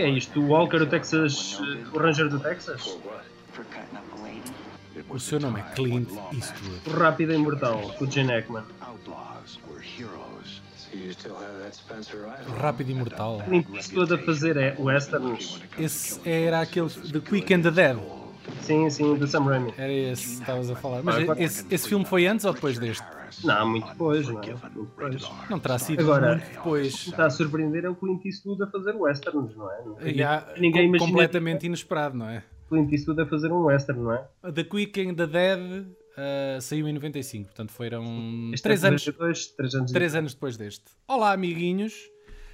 que é isto? O Walker, o Texas, o Ranger do Texas? O seu nome é Clint Eastwood. O Rápido e Imortal, com o Gene Hackman. O Rápido e Imortal. Clint Eastwood a fazer é westerns. Esse era aquele The Quick and the Dead. Sim, sim, do Sam Raimi. Era esse que estavas a falar. Mas esse, esse filme foi antes ou depois deste? Não, muito depois, não é? Muito depois. Não terá sido Agora, muito depois. O que está a surpreender é o Clint Eastwood a fazer westerns, não é? Não- Ninguém com- imagina completamente inesperado, não é? Clint Eastwood a fazer um western, não é? The Quick and the Dead uh, saiu em 95, portanto foram Este 3 é anos, 92, três anos. três anos depois deste. Olá, amiguinhos.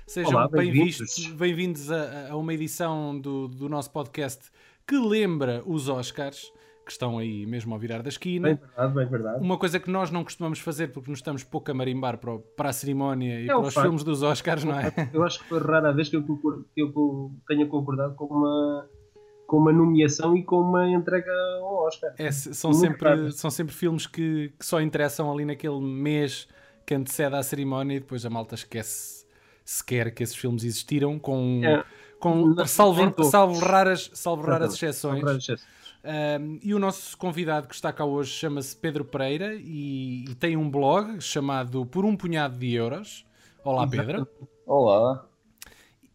Sejam bem-vindos bem-vindos. bem-vindos a, a uma edição do, do nosso podcast que lembra os Oscars, que estão aí mesmo ao virar da esquina. Bem verdade, bem verdade. Uma coisa que nós não costumamos fazer porque nos estamos pouco a marimbar para, o- para a cerimónia e É para os facto. filmes dos Oscars, não é? Eu acho que foi rara a vez que eu, que eu tenha concordado com uma, com uma nomeação e com uma entrega ao Oscar. É, são, Muito sempre, raro. são sempre filmes que, que só interessam ali naquele mês que antecede à cerimónia e depois a malta esquece sequer que esses filmes existiram, com, É. com Não- salvo, salvo raras, salvo raras exceções. Um, e o nosso convidado que está cá hoje chama-se Pedro Pereira e, e tem um blog chamado Por um Punhado de Euros. Olá, Pedro. Olá.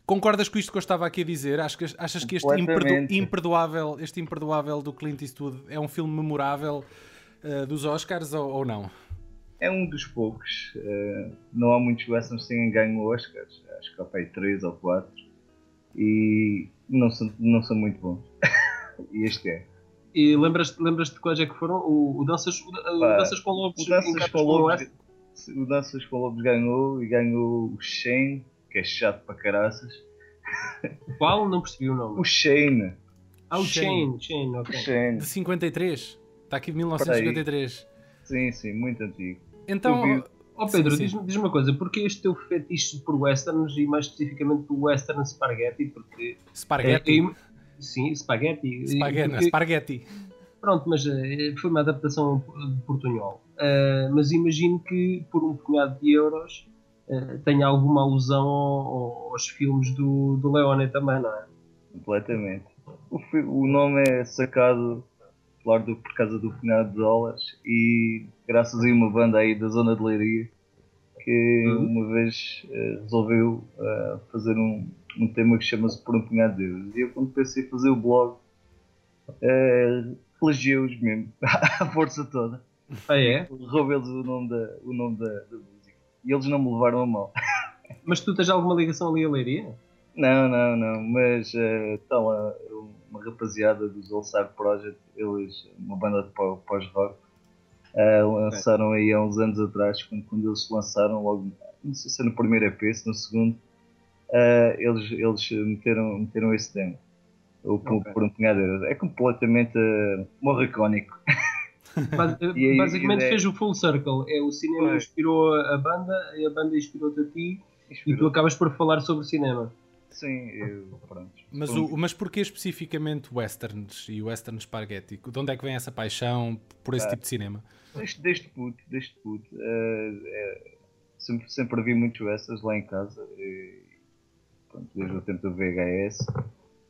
Concordas com isto que eu estava aqui a dizer? Achas que, achas que este imperdo- imperdoável, este imperdoável do Clint Eastwood é um filme memorável uh, dos Oscars ou, ou não? É um dos poucos. eh, não há muitos westerns que tenham ganho Oscars. Acho que há para aí 3 ou 4. E não são, não são muito bons. e este é. E lembras-te lembras de quais é que foram? O, o Danças, o, o Danças com Lobos. O Danças com o Lobos, o Danças com Lobos ganhou e ganhou o Shane, que é chato para caraças. Qual? Não percebi o nome. O Shane. Ah, o Shane. O ok. Shane. De 53. Está aqui de 1953. Sim, sim, muito antigo. Então, Ó Pedro, diz-me diz uma coisa, porquê este teu fetiche por westerns e mais especificamente por western spaghetti? Porque. Spaghetti. é- é- sim, spaghetti. Spaghetti, Porque- spaghetti. Pronto, mas eh, foi uma adaptação de portunhol. Eh, mas imagino que por um punhado de euros eh, tenha alguma alusão ao- aos filmes do, do Leone também, não é? Completamente. O, o nome é sacado, por causa do punhado de dólares e graças a uma banda aí da zona de Leiria que Uhum. uma vez eh, resolveu eh, fazer um, um tema que chama-se Por um Punhado de Euros. E eu quando pensei em fazer o blog, uh, plagiei-os mesmo, à força toda. Ah, é? Roubei-lhes o nome, da, o nome da, da música. E eles não me levaram a mal. Mas tu tens alguma ligação ali a Leiria? Não, não, não, mas eh, está lá uma rapaziada dos All Star Project, eles, uma banda de pó- pós-rock, eh, lançaram aí há uns anos atrás, quando, quando eles se lançaram, logo, não sei se é no primeiro EP, se no segundo, eh, eles, eles meteram, meteram esse demo, o por, Ok. por um punhado de euros. É completamente uh, morricónico. Aí, Basicamente fez o full circle. É, o cinema Foi. inspirou a banda e a banda inspirou-te a ti e tu Inspirou. acabas por falar sobre cinema. Sim, eu, pronto. Mas, o, mas porquê especificamente westerns e western spaghetti? De onde é que vem essa paixão por esse Ah. tipo de cinema? Desde, desde puto, desde puto. eh, eh, sempre, sempre vi muitos essas lá em casa. E, pronto, desde o tempo do VHS.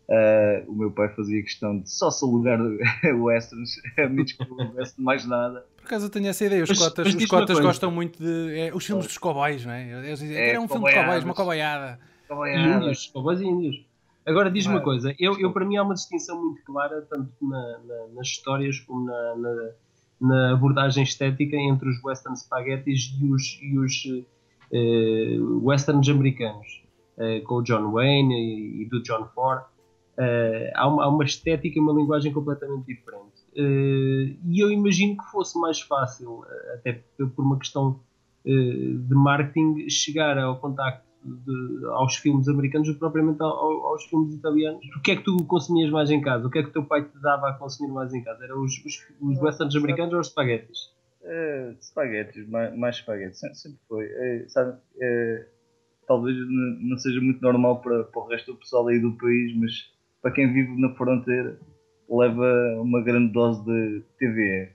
Eh, o meu pai fazia questão de só se alugar westerns, amigos que não houvesse mais nada. Por acaso eu tenho essa ideia. Os Mas- cotas, mas os cotas gostam muito de. é, os filmes dos cowboys, não é? Eles dizem, É, era um filme de cowboys, uma coboiada. E índios, índios. Agora diz-me uma Ah, coisa, eu, eu para mim há uma distinção muito clara, tanto na- na- nas histórias como na, na- na abordagem estética entre os western spaghettis e os, e os eh, westerns americanos, eh, com o John Wayne e, e do John Ford. Eh, há, uma, há uma estética e uma linguagem completamente diferente. E eu imagino que fosse mais fácil, até por uma questão de marketing, chegar ao contacto de- aos filmes americanos do que propriamente ao- ao- aos filmes italianos. O que é que tu consumias mais em casa? O que é que o teu pai te dava a consumir mais em casa? Eram os, os, os westerns americanos ou os espaguetis? Eh, espaguetes, mais, mais espaguetes, sempre, sempre foi. Eh, sabe, eh, talvez não seja muito normal para, para o resto do pessoal aí do país, mas para quem vive na fronteira leva uma grande dose de TVE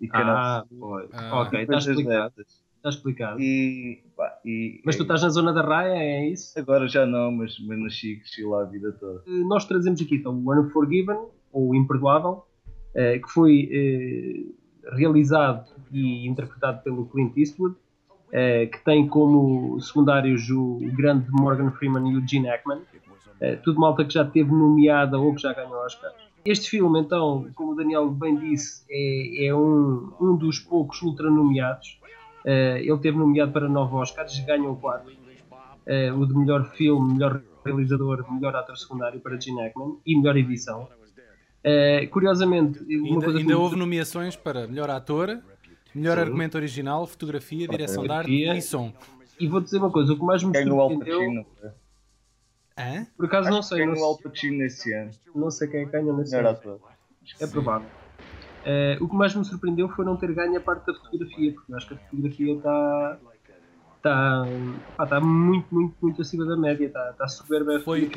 e canal Ah. Ah. ok, está explicado. Está explicado. E, pá, e, Mas tu estás na zona da raia, é isso? Agora já não, mas, mas nasci e cresci lá a vida toda. Eh, Nós trazemos aqui então o Unforgiven, ou Imperdoável, eh, que foi eh, realizado e interpretado pelo Clint Eastwood, que tem como secundários o grande Morgan Freeman e o Gene Hackman. Tudo malta que já teve nomeada ou que já ganhou Oscar. Este filme, então, como o Daniel bem disse, é, é um, um dos poucos ultra nomeados. Eh, ele teve nomeado para nove Oscars, ganhou quatro. Eh, o de melhor filme, melhor realizador, melhor ator secundário para Gene Hackman e melhor edição. Eh, curiosamente, uma Ainda, coisa ainda houve nomeações para melhor ator, melhor Sim. argumento original, fotografia, direção de arte Fotografia. e som. E vou dizer uma coisa, o que mais me Ganhou o Al surpreendeu? Hã? por acaso Acho não sei, ganhou não, o Al sei- Pacino esse ano. não sei quem é que ganhou nesse Melhor ano. ator. É provável. Eh, o que mais me surpreendeu foi não ter ganho a parte da fotografia, porque eu acho que a fotografia está está está muito, muito, muito acima da média, está, está soberba a Foi-.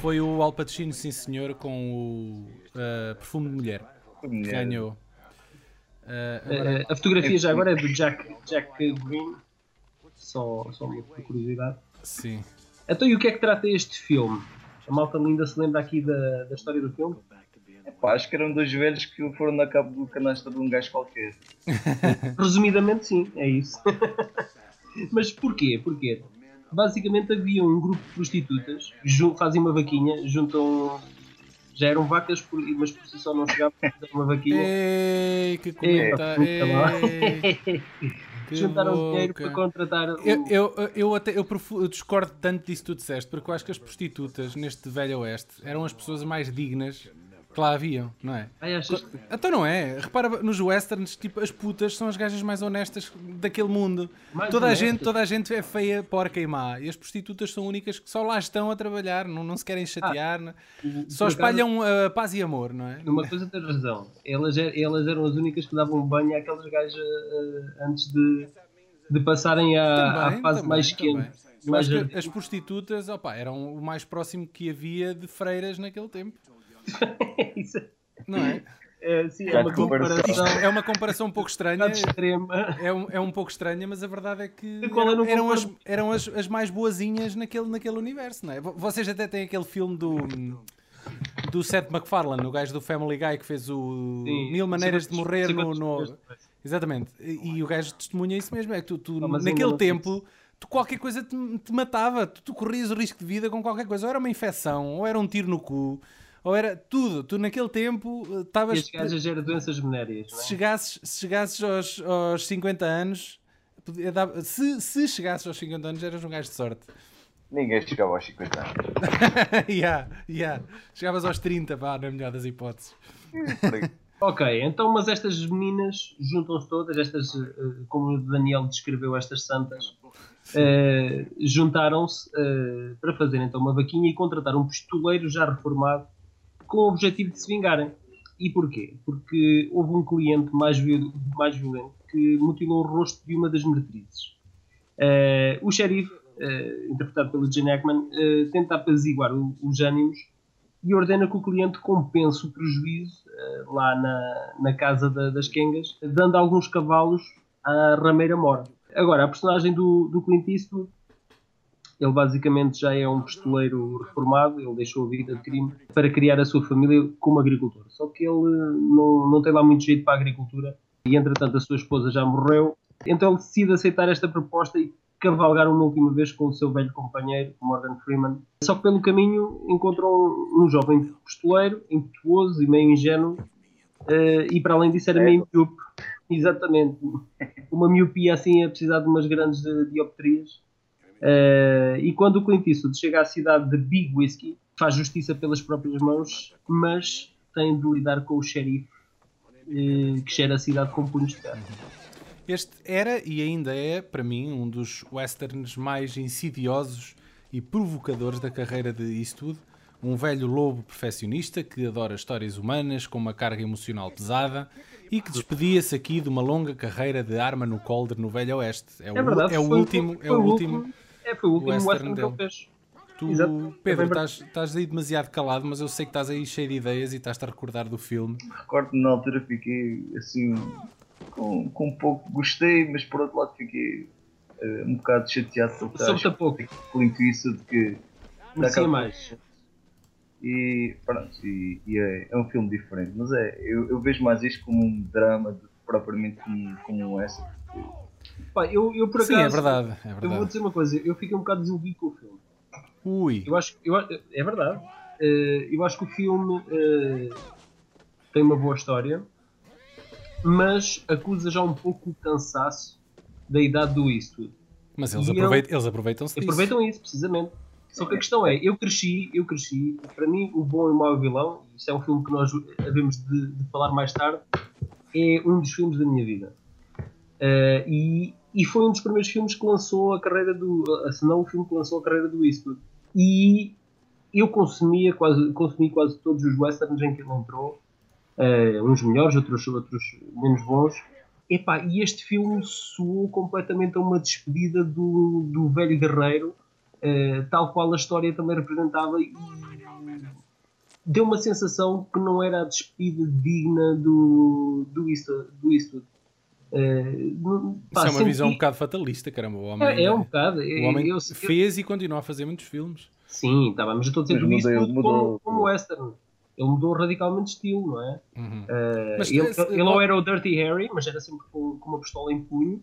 Foi o Al Pacino, sim senhor, com o uh, Perfume de Mulher. Que. Ganhou. Uh, agora- a fotografia já agora é do Jack, Jack Green, só, só uma curiosidade. sim. Então, e o que é que trata este filme? A malta linda se lembra aqui da, da história do filme? Pá, acho que eram dois velhos que foram na cabo do canastra de um gajo qualquer. Resumidamente, sim, é isso. Mas porquê? Porquê? Basicamente havia um grupo de prostitutas, fazem uma vaquinha, juntam. Já eram vacas, por- mas por si só não chegavam a fazer uma vaquinha. Ei, que comentário. Juntaram dinheiro boca. para contratar. o- Eu, eu, eu, até, eu, eu discordo tanto disso que tu disseste, porque eu acho que as prostitutas neste velho oeste eram as pessoas mais dignas que lá haviam, não é? Ai, achas que. Então não é? Repara, nos westerns, tipo, as putas são as gajas mais honestas daquele mundo. Mais toda, a gente, toda a gente é feia, porca e má. E as prostitutas são únicas que só lá estão a trabalhar, não, não se querem chatear, não- só espalham uh, paz e amor, não é? Numa coisa tens razão. Elas, é- elas eram as únicas que davam banho àquelas gajas eh, antes de, de passarem à, à Também, fase também, mais quente. Que as prostitutas opa, eram o mais próximo que havia de freiras naquele tempo, não é? é, sim, é uma comparação. É uma comparação um pouco estranha. É um, é um pouco estranha, mas a verdade é que eram, não eram as, eram as, as mais boazinhas naquele, naquele universo, não é? Vo- Vocês até têm aquele filme do, do Seth MacFarlane, o gajo do Family Guy que fez o Sim, Mil Maneiras de Morrer no, no... Exatamente. E, e o gajo testemunha isso mesmo, é que tu, tu ainda naquele não tempo tu qualquer coisa te, te matava, tu, tu corrias o risco de vida com qualquer coisa, ou era uma infecção, ou era um tiro no cu, ou era tudo. Tu naquele tempo eh, estavas as gajas eram doenças venéreas, se é? chegasses, se chegasses aos, aos 50 anos, podia dar- se, se chegasses aos 50 anos, eras um gajo de sorte. Ninguém chegava aos 50 anos. yeah, yeah. Chegavas aos 30, pá, na melhor das hipóteses. Ok, então, mas estas meninas juntam-se todas, estas, eh, como o Daniel descreveu, estas santas, eh, juntaram-se eh, para fazer então uma vaquinha e contratar um pistoleiro já reformado com o objetivo de se vingarem. E porquê? Porque houve um cliente mais, mais violento que mutilou o rosto de uma das meretrizes. Eh, o xerife, eh, interpretado pelo Gene Hackman, eh, tenta apaziguar o- os ânimos e ordena que o cliente compense o prejuízo lá na, na casa da- das Kengas, dando alguns cavalos à rameira mora. Agora, a personagem do, do Clint Eastwood, ele basicamente já é um pistoleiro reformado, ele deixou a vida de crime para criar a sua família como agricultor. Só que ele não, não tem lá muito jeito para a agricultura e, entretanto, a sua esposa já morreu. Então ele decide aceitar esta proposta e cavalgar uma última vez com o seu velho companheiro, Morgan Freeman. Só que pelo caminho encontrou um, um jovem pistoleiro, impetuoso e meio ingênuo, eh, e para além disso era meio miúpe. Exatamente. Uma miopia assim a precisar de umas grandes eh, dioptrias. Eh, e quando o Clint Eastwood chega à cidade de Big Whiskey, faz justiça pelas próprias mãos, mas tem de lidar com o xerife eh, que cheira a cidade com punhos de ferro. Este era e ainda é, para mim, um dos westerns mais insidiosos e provocadores da carreira de Eastwood. Um velho lobo perfeccionista que adora histórias humanas com uma carga emocional pesada e que despedia-se aqui de uma longa carreira de arma no coldre no Velho Oeste. É, o, É verdade, é o último, é o último. É, foi o último western western que ele fez. Tu, Exato, Pedro, estás, estás aí demasiado calado, mas eu sei que estás aí cheio de ideias e estás-te a recordar do filme. Recordo-me na altura fiquei assim com, com um pouco gostei, mas por outro lado fiquei uh, um bocado chateado porque acho pouco. Clint Eastwood que Conhecia mais. E pronto, e, e é, é, um filme diferente, mas é, eu, eu vejo mais isto como um drama do que propriamente como, como um essa. Pá, eu, eu por acaso, Sim, é verdade, é verdade. Eu vou dizer uma coisa, eu fiquei um bocado desiludido com o filme. Ui. Eu acho, eu, é verdade. Uh, eu acho que o filme uh, tem uma boa história, mas acusa já um pouco o cansaço da idade do Eastwood. Mas eles, aproveitam, eles aproveitam-se disso. Aproveitam isso, precisamente. Só que a questão é, eu cresci, eu cresci, para mim o bom e o mau vilão, isso é um filme que nós havemos de, de falar mais tarde, é um dos filmes da minha vida. Uh, e, e foi um dos primeiros filmes que lançou a carreira do. Se não o filme que lançou a carreira do Eastwood. E eu consumia quase, consumi quase todos os westerns em que ele entrou, uh, uns melhores, outros, outros menos bons. Epá, e este filme soou completamente a uma despedida do, do velho guerreiro uh, tal qual a história também representava e deu uma sensação que não era a despedida digna do, do. Do Eastwood. Uh, pá, Isso é uma visão um bococado fatalista, caramba. O homem, é, é um bocado. O homem eu, fez eu, e continua a fazer muitos filmes. Sim, tá bem, mas eu estou a dizer mudou, mudou, como, como western. Ele mudou radicalmente de estilo, não é? Uhum. Uh, mas, ele, ele não era o Dirty Harry, mas era sempre com, com uma pistola em punho.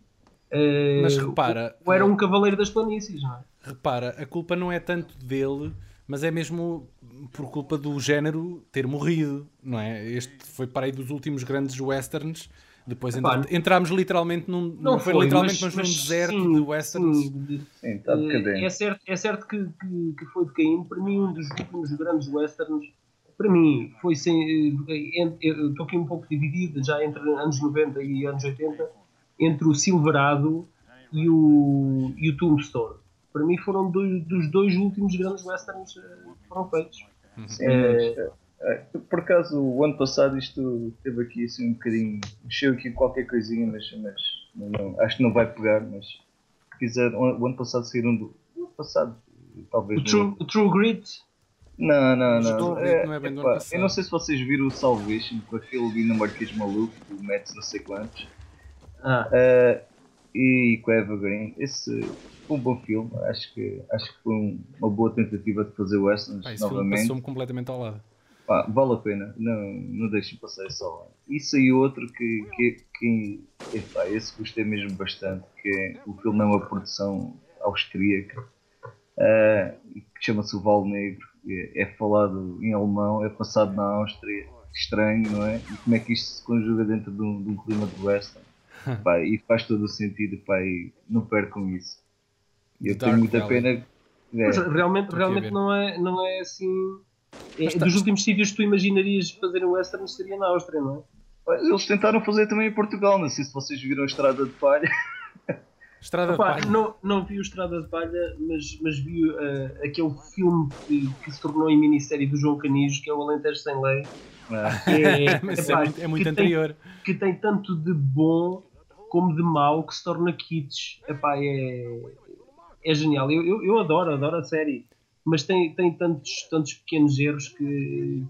Uh, mas repara. Ou era um cavaleiro das planícies, não é? repara, a culpa não é tanto dele, mas é mesmo por culpa do género ter morrido, não é? Este foi para aí dos últimos grandes westerns. Depois Epá, entrámos literalmente num. Não, não foi, foi, literalmente, mas, mas, num deserto sim, de westerns. Sim, sim tá é, certo, é certo que, que, que foi decaindo. Para mim, um dos últimos grandes westerns, para mim, foi sem. Eh, estou aqui um pouco dividido, já entre anos 90 e anos 80, entre o Silverado e o, e o Tombstone para mim foram dois, dos dois últimos grandes westerns que foram feitos. Sim, é, é, por acaso o ano passado isto teve aqui assim um bocadinho, mexeu aqui qualquer coisinha, mas, mas não, acho que não vai pegar, mas se quiser, o ano passado saíram do. O ano passado, talvez. O True, o True Grit? Não, não, não. É, não é bem epa, eu não sei se vocês viram o Salvation com aquele dinamarquês maluco, o Mets não sei quantos. Ah. Uh, e com a Eva Green. Esse foi um bom filme. Acho que, acho que foi um, uma boa tentativa de fazer westerns ah, novamente. Passou-me completamente ao lado. Ah, vale a pena, não, não deixem passar isso ao lado. Isso aí outro que, que, que epá, esse gostei mesmo bastante, que é, o filme é uma produção austríaca uh, que chama-se O Val Negro, é, é, falado em alemão, é passado na Áustria, estranho, não é? E como é que isto se conjuga dentro de um, de um clima de western? pá, e faz todo o sentido, pá, e não percam isso. Eu Dark tenho muita Valley. pena. É, realmente, realmente não, é, não é assim. É, dos últimos sítios que tu imaginarias fazer um western seria na Áustria, não é? Eles tentaram fazer também em Portugal, não sei se vocês viram a Estrada de Palha. Estrada Opa, de Palha. Não, não vi o Estrada de Palha, mas, mas vi uh, aquele filme que, que, se tornou em minissérie do João Canijo, que é o Alentejo Sem Lei. Ah. É, é, é, muito, é muito que anterior. Tem, que tem tanto de bom como de mau que se torna kits. Epá, é, é genial. Eu, eu, eu, adoro, adoro a série, mas tem, tem tantos, tantos pequenos erros que,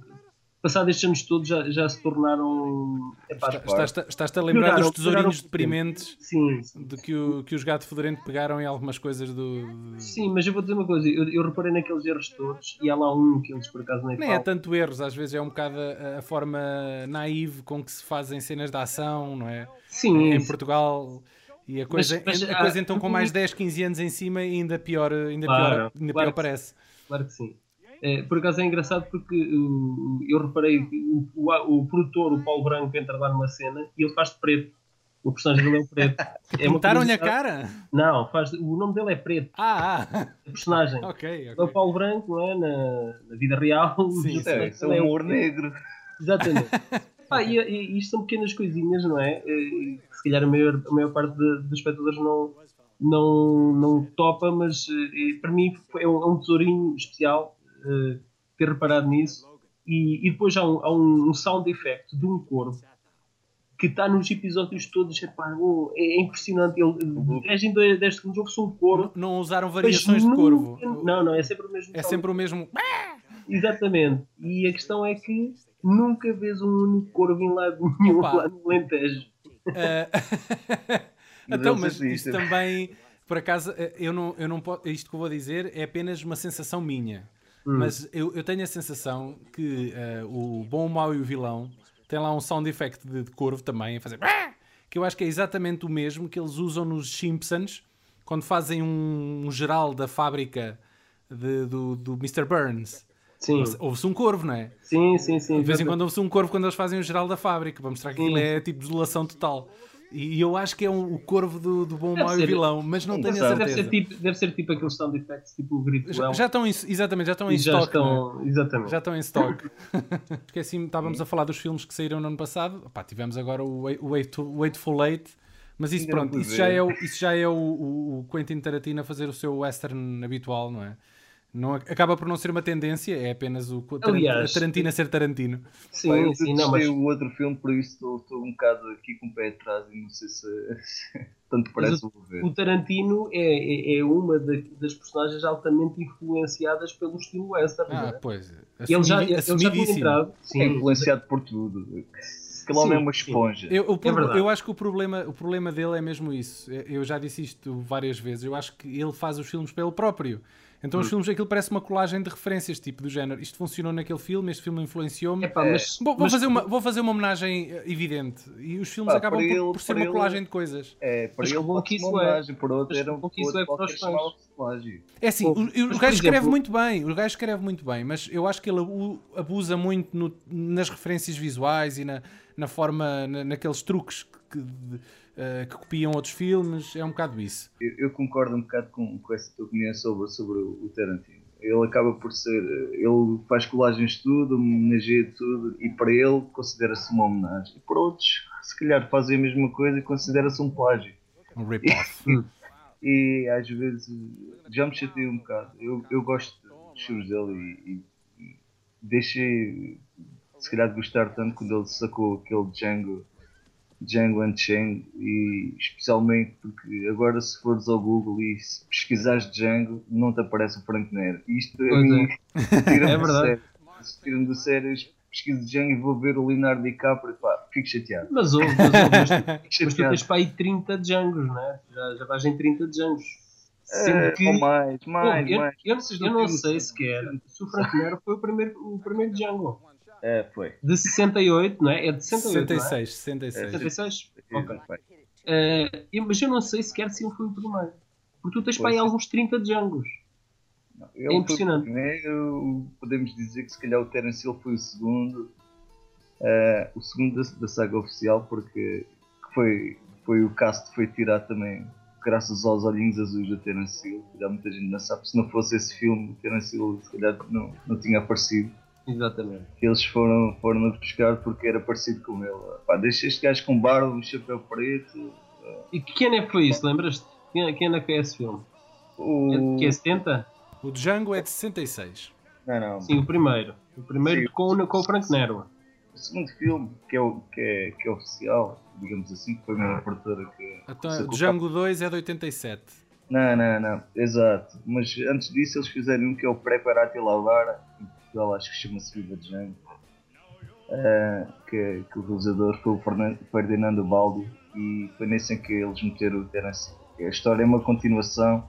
passados estes anos todos, já, já se tornaram. Epá, estás, estás, a lembrar dos tesourinhos deprimentes sim, sim, de que, o, que os gatos fedorento pegaram em algumas coisas do. Sim, mas eu vou dizer uma coisa: eu, eu reparei naqueles erros todos e há lá um que eles por acaso nem Nem é tanto erros, às vezes é um bocado a, a, forma naive com que se fazem cenas de ação, não é? Sim. Em Portugal. E a coisa, mas, mas, a coisa então com mais 10, 15 anos em cima ainda pior, ainda claro, pior, ainda claro pior parece. Claro que sim. É, por acaso é engraçado porque uh, eu reparei que o, o, o, produtor, o Paulo Branco, entra lá numa cena e ele faz de preto. O personagem dele é o preto. É Pintaram-lhe a cara? Não, faz, o nome dele é preto. Ah, ah. O personagem. ok, ok. É o Paulo Branco, não é? Na, na vida real. Sim, é, é um humor negro. Exatamente. ah, e, e, isto são pequenas coisinhas, não é? E, se calhar a maior, a maior parte dos espectadores não, não, não topa, mas e, para mim é um, é um tesourinho especial uh, ter reparado nisso. E, e depois há, um, há um, sound effect de um corvo que está nos episódios todos. Epá, oh, é, impressionante. Ele, de 10 em 10 segundos ouve-se um corvo. Não, não usaram variações de corvo. Não, não, é sempre o mesmo. É sempre o mesmo. Exatamente. E a questão é que nunca vês um único corvo em lado nenhum Opa. lá no Alentejo. Uh, então, mas isto também, por acaso, eh, eu não, eu não posso, isto que eu vou dizer é apenas uma sensação minha. Hum. Mas eu, eu tenho a sensação que uh, o bom, o mau e o vilão tem lá um sound effect de, de corvo também a fazer que eu acho que é exatamente o mesmo que eles usam nos Simpsons quando fazem um, um geral da fábrica de, do, do Mr. Burns. Sim. Ouve-se um corvo, não é? Sim, sim, sim. De vez em quando ouve-se um corvo quando eles fazem o geral da fábrica, para mostrar que aquilo é tipo desolação total. E eu acho que é um, o corvo do, do bom, mau e vilão, mas não tenho certeza. Deve ser tipo, deve ser tipo aqueles sound effects, tipo o grito. Já, já estão em, exatamente, já estão em já stock. Estão, é? Exatamente. Já estão em stock. Esqueci, estávamos a falar dos filmes que saíram no ano passado. Tivemos agora o, o Eight, mas isso, pronto, isso já, é o, isso já é o, o, o Quentin Tarantino a fazer o seu western habitual, não é? Não, acaba por não ser uma tendência, é apenas o Aliás, Tarantino a ser Tarantino. Sim, Pai, eu sim, não, mas... o outro filme, por isso estou, estou um bocado aqui com o pé atrás e não sei se, tanto parece o, ver. O Tarantino é, é, é uma das personagens altamente influenciadas pelo estilo western. Ah, é? pois. Assumi, ele já, ele já tinha entrado. Sim, é influenciado por tudo. Aquele homem é uma esponja. Eu, o, é eu acho que o problema, o problema dele é mesmo isso. Eu já disse isto várias vezes. Eu acho que ele faz os filmes pelo próprio. Então, os hum. filmes, aquilo parece uma colagem de referências, tipo do género. Isto funcionou naquele filme, este filme influenciou-me. Vou, vou, fazer uma, vou fazer uma homenagem eh, evidente. E os filmes pá, acabam por, ele, por, ser uma ele, colagem de coisas. É, para mas ele bom que isso uma homenagem, por outro, era um que isso é para os fãs. É assim, Pô, o, o gajo escreve muito bem, o gajo escreve muito bem, mas eu acho que ele abusa muito no, nas referências visuais e na, na forma, na, naqueles truques que. De, uh, que copiam outros filmes, é um bocado isso. Eu, eu concordo um bocado com, com essa tua opinião sobre, sobre o Tarantino. Ele acaba por ser. Ele faz colagens de tudo, homenageia tudo, e para ele considera-se uma homenagem. E para outros, se calhar, fazem a mesma coisa e considera-se um plágio. Um rip-off. E, e, às vezes já me chatei um bocado. Eu, eu gosto dos filmes dele e, e, e deixei se calhar de gostar tanto quando ele sacou aquele Django Django Unchained e especialmente porque agora se fores ao Google e se pesquisares Django não te aparece o Frank Nero. Isto a mim é. tira-me é do sério. Tira-me do sério, pesquiso Django e vou ver o Leonardo DiCaprio e pá, fico chateado. Mas ouve, mas, ouve, mas, tu, mas tu tens para aí 30 Djangos, não é? Já, já vais em 30 Djangos. É, que... Ou mais, mais, eu, mais. Eu, eu, eu não sei sequer se o Frank Nero foi o primeiro, o primeiro Django. É, foi. De 68, não é? É de 68. 66, é? 66. 66? Ok. Uh, mas eu não sei sequer se ele foi o primeiro. Porque tu tens para aí alguns 30 Djangos. é impressionante. Primeiro, podemos dizer que se calhar o Terence Hill foi o segundo. Uh, o segundo da, da, saga oficial, porque foi, foi o cast foi tirado também graças aos olhinhos azuis do Terence Hill. Já muita gente não sabe. Se não fosse esse filme, o Terence Hill se calhar não, não tinha aparecido. Exatamente. Eles foram, foram buscar porque era parecido com ele. Pá, deixa este gajo com barba, um chapéu preto. E que ano é que foi isso? Lembras-te? Que ano é que foi esse filme? O... É, que é 70? O Django é de 66. Não, não. Sim, o primeiro. O primeiro Sim. com, com o Frank Nero. O segundo filme, que é, o, que é, que é oficial, digamos assim, que foi a minha produtora que. Então, Django 2 é de 87. Não, não, não, exato. Mas antes disso eles fizeram um que é o Preparati Lavara, Portugal, acho que chama-se Viva de Jango, uh, que, que, o realizador foi o Ferdinando Baldi e foi nesse em que eles meteram o Terence. A história é uma continuação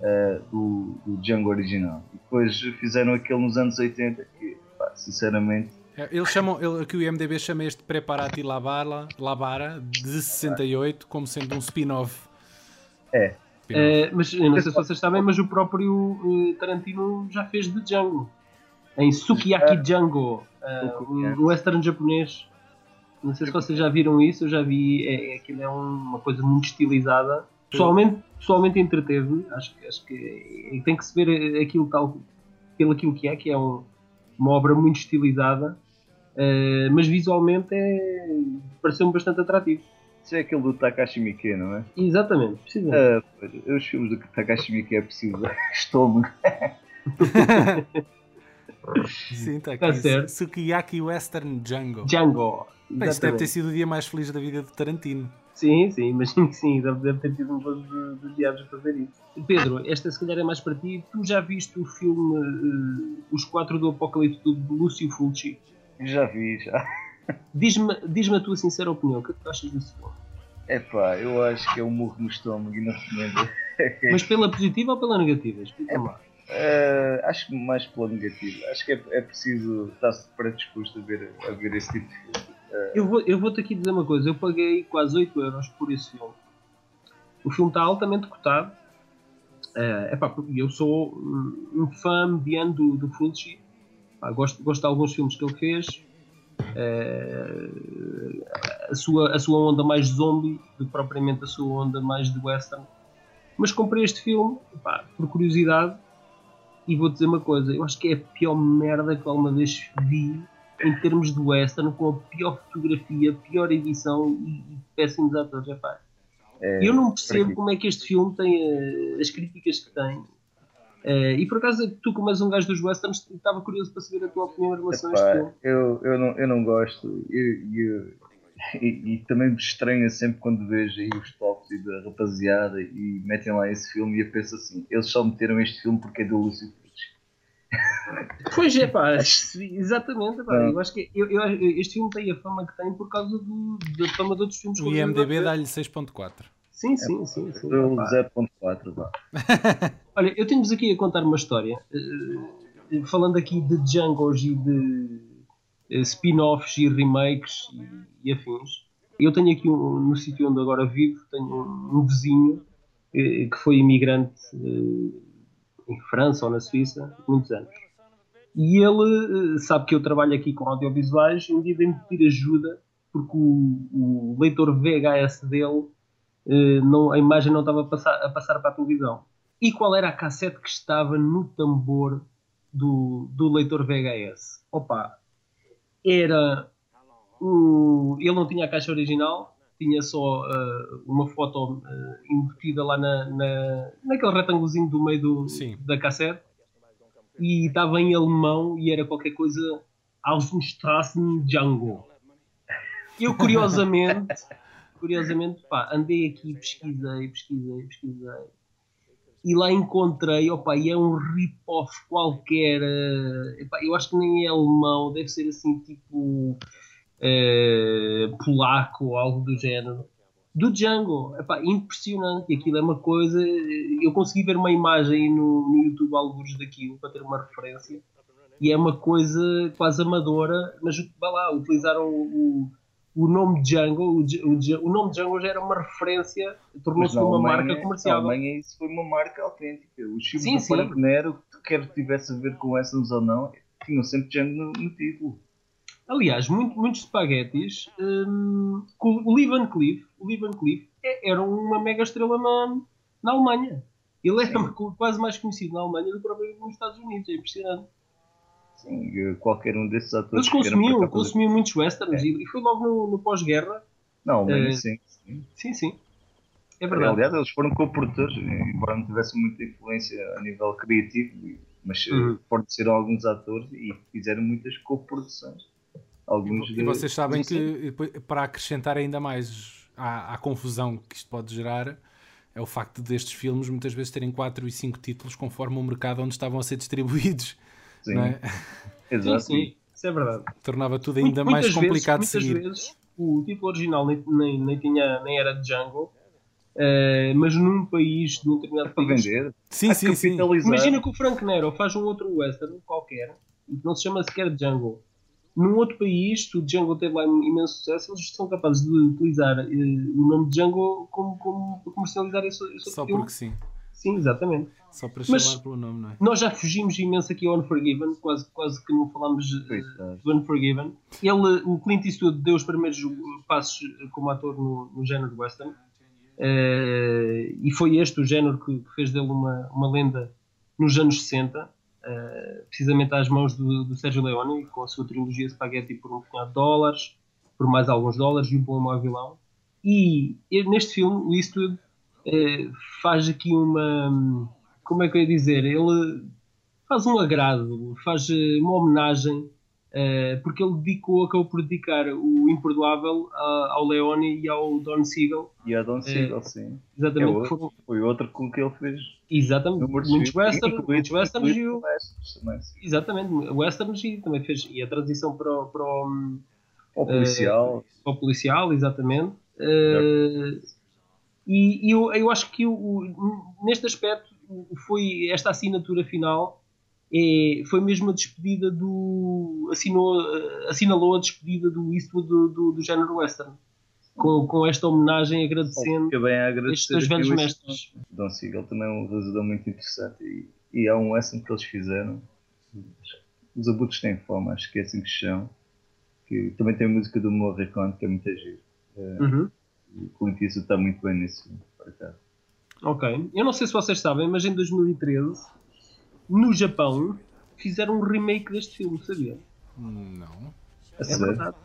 uh, do, do Django original. E depois fizeram aquele nos anos 80 que, pá, sinceramente, é, eles chamam, ele, que o IMDB chama este Preparati Labara, Labara de 68 como sendo um spin-off. É. Spin é, mas não sei se vocês sabem, mas o próprio uh, Tarantino já fez de Django em Sukiyaki Django, uh, um western japonês. Não sei se vocês já viram isso, eu já vi. É, é, aquilo é uma coisa muito estilizada. Pessoalmente, pessoalmente entreteve-me. Acho, acho que tem que se ver aquilo tal pelo aquilo que é, que é um, uma obra muito estilizada, uh, mas visualmente é, pareceu-me bastante atrativo. Isso é aquele do Takashi Miike, não é? Exatamente, precisa. Uh, os filmes do Takashi Miike é preciso estômago. Sim, está tá certo. Sukiyaki Western Django. Django. Bem, isto deve ter sido o dia mais feliz da vida de Tarantino. Sim, sim, imagino que sim, deve ter tido um pouco de, de diabos a fazer isso. Pedro, esta se calhar é mais para ti. Tu já viste o filme uh, Os Quatro do Apocalipse do Lúcio Fulci? Já vi, já. Diz-me diz a tua sincera opinião, o que é que tu achas desse filme? É pá, eu acho que é um murro no estômago e não recomendo. Mas pela positiva ou pela negativa? Explica-me lá. Uh, acho que mais pela negativa. Acho que é, é preciso estar-se predisposto a ver, a ver esse tipo de filme. Uh, eu, vou, eu vou-te aqui dizer uma coisa. Eu paguei quase 8 euros por esse filme. O filme está altamente cotado. Uh, epá, eu sou um fã mediano do, do Fulci. gosto, gosto de alguns filmes que ele fez. Uh, a, sua, a sua onda mais zombie do que propriamente a sua onda mais de western. Mas comprei este filme epá, por curiosidade e vou dizer uma coisa: eu acho que é a pior merda que alguma vez vi em termos de western, com a pior fotografia, pior edição e, e péssimos atores. Epá, é, eu não percebo como é que este filme tem uh, as críticas que tem. Uh, e por acaso, tu, como és um gajo dos westerns, estava curioso para saber a tua opinião em relação Epá, a este filme. Eu, eu, não, eu não gosto. Eu, eu, e, e, também me estranha sempre quando vejo aí os tops e da rapaziada e metem lá esse filme e eu penso assim: eles só meteram este filme porque é do Lúcio Pois é, pá, exatamente. Pá. Eu acho que eu, eu, este filme tem a fama que tem por causa do, da fama de outros filmes. O IMDB dá-lhe 6.4. Sim, sim, sim. sim 0.4, vá. Olha, eu tenho-vos aqui a contar uma história. Uh, falando aqui de Django's e de uh, spin-offs e remakes e, afins. Eu tenho aqui um, no sítio onde agora vivo, tenho um, um vizinho uh, que foi imigrante em França ou na Suíça, muitos anos. E ele eh, sabe que eu trabalho aqui com audiovisuais e um dia veio-me pedir ajuda porque o, o, leitor VHS dele, eh, não, a imagem não estava a passar, a passar para a televisão. E qual era a cassete que estava no tambor do, do leitor VHS? Opa, era. Ele não tinha a caixa original, tinha só uh, uma foto uh, embutida lá na, na, naquele retângulozinho do meio do, da cassete. E estava em alemão e era qualquer coisa Ausenstrassen Django. Eu curiosamente, curiosamente, pá, andei aqui, pesquisei, pesquisei, pesquisei. E lá encontrei, opa, e é um rip-off qualquer, epá, eu acho que nem é alemão, deve ser assim tipo uh, polaco ou algo do género. Do Django, Epá, impressionante. Aquilo é uma coisa. Eu consegui ver uma imagem no, no YouTube, alguns daquilo, para ter uma referência. E é uma coisa quase amadora, mas vai lá, utilizaram o, o nome Django. O, o, o nome Django já era uma referência, tornou-se uma Alemanha, marca comercial. Na Alemanha isso foi uma marca autêntica. Os filmes sim, do Nero, quer tivesse a ver com essas ou não, tinham sempre Django no, no título. Aliás, muito, muitos espaguetis, um, o Lee Van Cleef, o Lee Van Cleef é, era uma mega estrela na, na Alemanha. Ele era Sim. quase mais conhecido na Alemanha do que nos Estados Unidos, é impressionante. Sim, qualquer um desses atores. Eles consumiam, consumiam muitos westerns é. e foi logo no, no pós-guerra. Não, uh, sim, sim. Sim, sim. É verdade. Aliás, eles foram co-produtores, embora não tivessem muita influência a nível criativo, mas uhum. foram ser alguns atores e fizeram muitas co-produções alguns. E vocês sabem que, para acrescentar ainda mais à, à, confusão que isto pode gerar, é o facto destes filmes muitas vezes terem 4 e 5 títulos conforme o mercado onde estavam a ser distribuídos. Sim. Não é? Exato. Sim, sim. Isso é verdade. Tornava tudo ainda muitas mais complicado vezes, de seguir. Muitas vezes o título original nem, nem, nem, tinha, nem era de Django. Uh, mas num país, num determinado para país, vender, sim, sim, sim. Imagina que o Frank Nero faz um outro western qualquer e que não se chama sequer Django num outro país, o Django teve lá imenso sucesso, eles são capazes de utilizar uh, o nome Django como, como comercializar esse, esse Só filme. porque sim. Sim, exatamente. Só para Mas chamar pelo nome, não é? Nós já fugimos imenso aqui ao Unforgiven, quase, quase que não falamos uh, do Unforgiven. Ele, o Clint Eastwood deu os primeiros passos como ator no, no género western. Uh, e foi este o género que, que fez dele uma, uma lenda nos anos 60. Eh, precisamente às mãos do, do Sérgio Leone, com a sua trilogia Spaghetti por um punhado de dólares, por mais alguns dólares, e o Bom Mau Vilão. E neste filme, o Eastwood uh, faz aqui uma. Como é que eu ia dizer? Ele faz um agrado, faz eh, uma homenagem porque ele dedicou, acabou por dedicar o Imperdoável uh, ao Leone e ao Don Siegel. E ao Don Siegel, uh, sim. Exatamente. É outro, foi outro com que ele fez. Exatamente. Muitos westerns, muitos westerns e o... Exatamente, westerns e também fez. E a transição para o. Para o, o policial. para o policial, exatamente. Uh, e, e eu, eu acho que eu, neste aspecto foi esta assinatura final é, foi mesmo a despedida do assinou, assinalou a despedida do Eastwood do, do, do género western. Com, com esta homenagem agradecendo oh, bem a estes dois velhos mestres. Don Siegel também é um realizador muito interessante e, e é um western que eles fizeram. Os abutres têm fome acho que é assim que se chama. Que também tem a música do Morricone que é muito giro. É, uhum. o Clint Eastwood está muito bem nisso por acaso. Ok. Eu não sei se vocês sabem, mas em 2013, no Japão, fizeram um remake deste filme, sabia? Não. É verdade.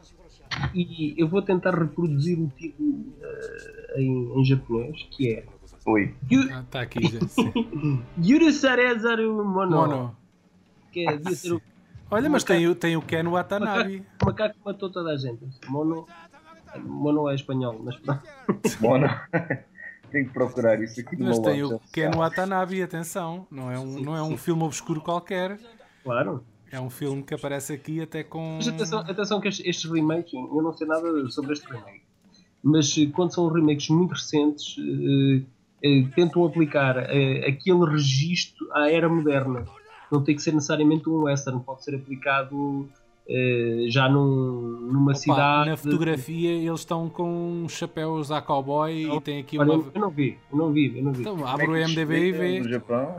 E eu vou tentar reproduzir o título uh, em, em, japonês, que é. Oi. Yu... Ah, tá aqui, Yurusarezaru Mono. Mono. Que é, ah, ser o... Olha, mas tem, o, tem o Ken Watanabe. O macaco, que matou toda a gente. Mono. Mono é espanhol, mas Mono. tenho que procurar isso aqui Mas tem o Ken Watanabe, atenção, não é um, não é um filme obscuro qualquer. Claro. É um filme que aparece aqui até com. Mas atenção, atenção que estes, estes remakes, eu não sei nada sobre este remake, mas eh, quando são remakes muito recentes, eh, eh, tentam aplicar eh, aquele registro à era moderna. Não tem que ser necessariamente um western, pode ser aplicado já num, numa Opa, cidade. Na fotografia eles estão com chapéus a cowboy não, e tem aqui uma. Eu não vi, eu não vi, eu não vi. Então, abre o MDB e vê. No Japão.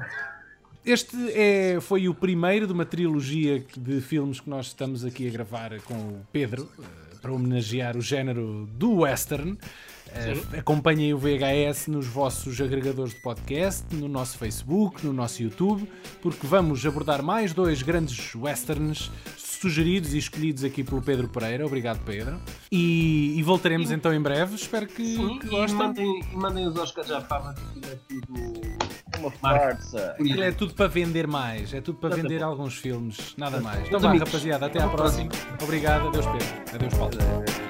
Este é, foi o primeiro de uma trilogia de filmes que nós estamos aqui a gravar com o Pedro uh, para homenagear o género do western. Uh, acompanhem o VHS nos vossos agregadores de podcast, no nosso Facebook, no nosso YouTube, porque vamos abordar mais dois grandes westerns sugeridos e escolhidos aqui pelo Pedro Pereira. Obrigado, Pedro. E, e voltaremos então em breve. Espero que, Sim, que gostem. Mandem, mandem os Oscars à fama, que é tudo uma farsa. Aquilo é tudo para vender mais. É tudo para vender alguns filmes. Nada mais. Então vá, rapaziada. Até à próxima. Obrigado. Adeus, Pedro. Adeus, Paulo.